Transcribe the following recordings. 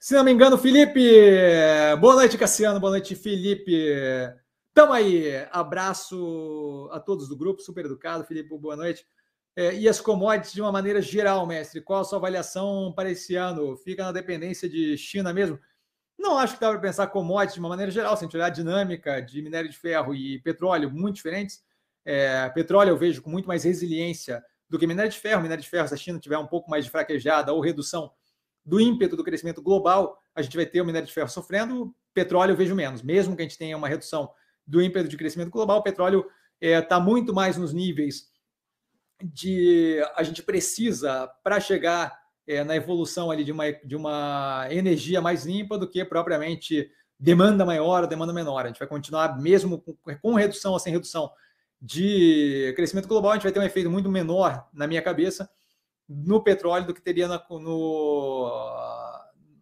Se não me engano, Felipe. Boa noite, Cassiano. Boa noite, Felipe. Tamo aí. Abraço a todos do grupo, super educado. Felipe, boa noite. É, e as commodities de uma maneira geral, mestre. Qual a sua avaliação para esse ano? Fica na dependência de China mesmo? Não acho que dá para pensar commodities de uma maneira geral, se a gente olhar a dinâmica de minério de ferro e petróleo muito diferentes. É, petróleo eu vejo com muito mais resiliência do que minério de ferro. Minério de ferro, se a China tiver um pouco mais de fraquejada ou redução do ímpeto do crescimento global, a gente vai ter o minério de ferro sofrendo, petróleo eu vejo menos. Mesmo que a gente tenha uma redução do ímpeto de crescimento global, o petróleo está é, tá muito mais nos níveis de a gente precisa para chegar é, na evolução ali de uma, de uma energia mais limpa do que propriamente demanda maior ou demanda menor. A gente vai continuar mesmo com, com redução ou sem redução de crescimento global, a gente vai ter um efeito muito menor na minha cabeça no petróleo do que teria no,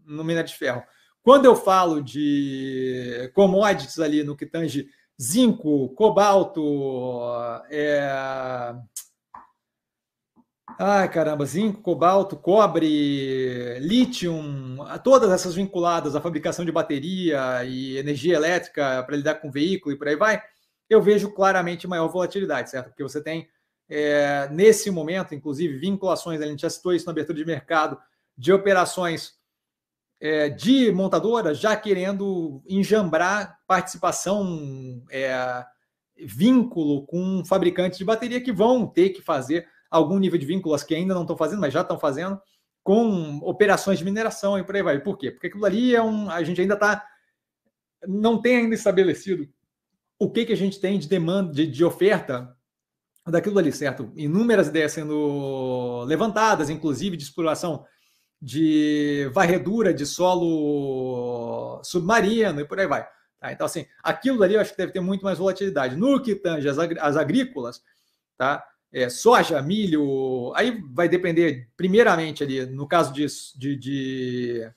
no minério de ferro. Quando eu falo de commodities ali no que tange zinco, cobalto, é... Ai, caramba, zinco, cobalto, cobre, lítio, todas essas vinculadas à fabricação de bateria e energia elétrica para lidar com veículo e por aí vai, eu vejo claramente maior volatilidade, certo? Porque você tem é, nesse momento, inclusive, vinculações, a gente já citou isso na abertura de mercado, de operações é, de montadoras já querendo enjambrar participação, é, vínculo com fabricantes de bateria que vão ter que fazer algum nível de vínculos que ainda não estão fazendo, mas já estão fazendo, com operações de mineração e por aí vai. Por quê? Porque aquilo ali é um. A gente ainda está. Não tem ainda estabelecido o que, que a gente tem de demanda, de, de oferta daquilo ali, certo? Inúmeras ideias sendo levantadas, inclusive de exploração de varredura de solo submarino e por aí vai. Tá? Então, assim, aquilo ali eu acho que deve ter muito mais volatilidade. No que tange as, as agrícolas, tá? É, soja, milho, aí vai depender, primeiramente, ali, no caso disso, de, de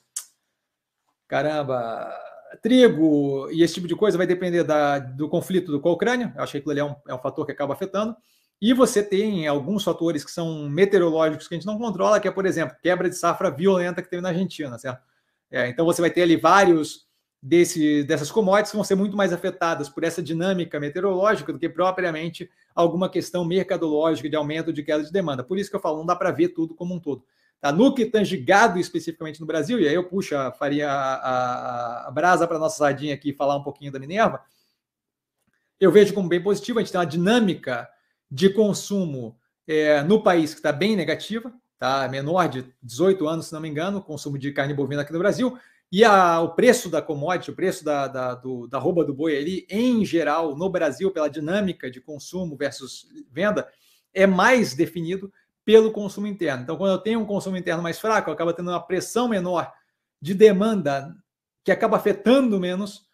caramba, trigo e esse tipo de coisa vai depender da, do conflito com a Ucrânia. Eu acho que aquilo ali é um, é um fator que acaba afetando. E você tem alguns fatores que são meteorológicos que a gente não controla, que é, por exemplo, quebra de safra violenta que teve na Argentina, certo? É, então você vai ter ali vários desse, dessas commodities que vão ser muito mais afetadas por essa dinâmica meteorológica do que propriamente alguma questão mercadológica de aumento de queda de demanda. Por isso que eu falo, não dá para ver tudo como um todo. Tá? No que tange gado especificamente no Brasil, e aí eu puxo, faria a, a, a brasa para nossa sardinha aqui e falar um pouquinho da Minerva, eu vejo como bem positivo, a gente tem uma dinâmica de consumo é, no país que está bem negativa, tá? menor de 18 anos, se não me engano, consumo de carne bovina aqui no Brasil, e a, o preço da commodity, o preço da, da, do, da rouba do boi ali, em geral, no Brasil, pela dinâmica de consumo versus venda, é mais definido pelo consumo interno. Então, quando eu tenho um consumo interno mais fraco, eu acabo tendo uma pressão menor de demanda que acaba afetando menos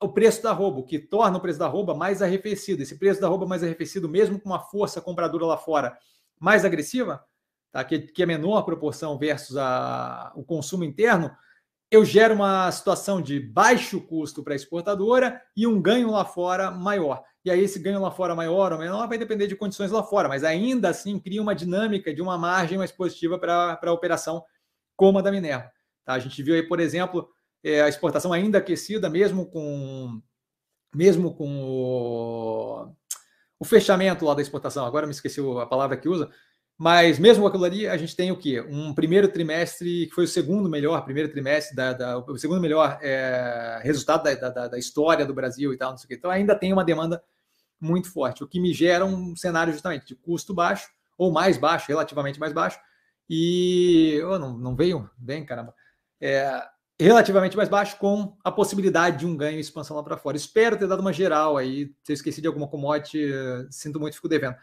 o preço da roupa, o que torna o preço da roupa mais arrefecido. Esse preço da roupa mais arrefecido, mesmo com uma força compradora lá fora mais agressiva, tá? que, que é menor proporção versus a, o consumo interno, eu gero uma situação de baixo custo para a exportadora e um ganho lá fora maior. E aí, esse ganho lá fora maior ou menor vai depender de condições lá fora, mas ainda assim cria uma dinâmica de uma margem mais positiva para a operação como a da Minerva. Tá? A gente viu aí, por exemplo, é, a exportação ainda aquecida, mesmo com mesmo com o, o, fechamento lá da exportação, agora me esqueci a palavra que usa, mas mesmo aquilo ali, a gente tem o quê? Um primeiro trimestre que foi o segundo melhor, primeiro trimestre, da, da o segundo melhor é, resultado da, da, da, história do Brasil e tal, não sei o quê. Então ainda tem uma demanda muito forte, o que me gera um cenário justamente de custo baixo, ou mais baixo, relativamente mais baixo, e oh, não, não veio bem, caramba. É, relativamente mais baixo, com a possibilidade de um ganho e expansão lá para fora. Espero ter dado uma geral aí. Se eu esqueci de alguma commodity, sinto muito, fico devendo.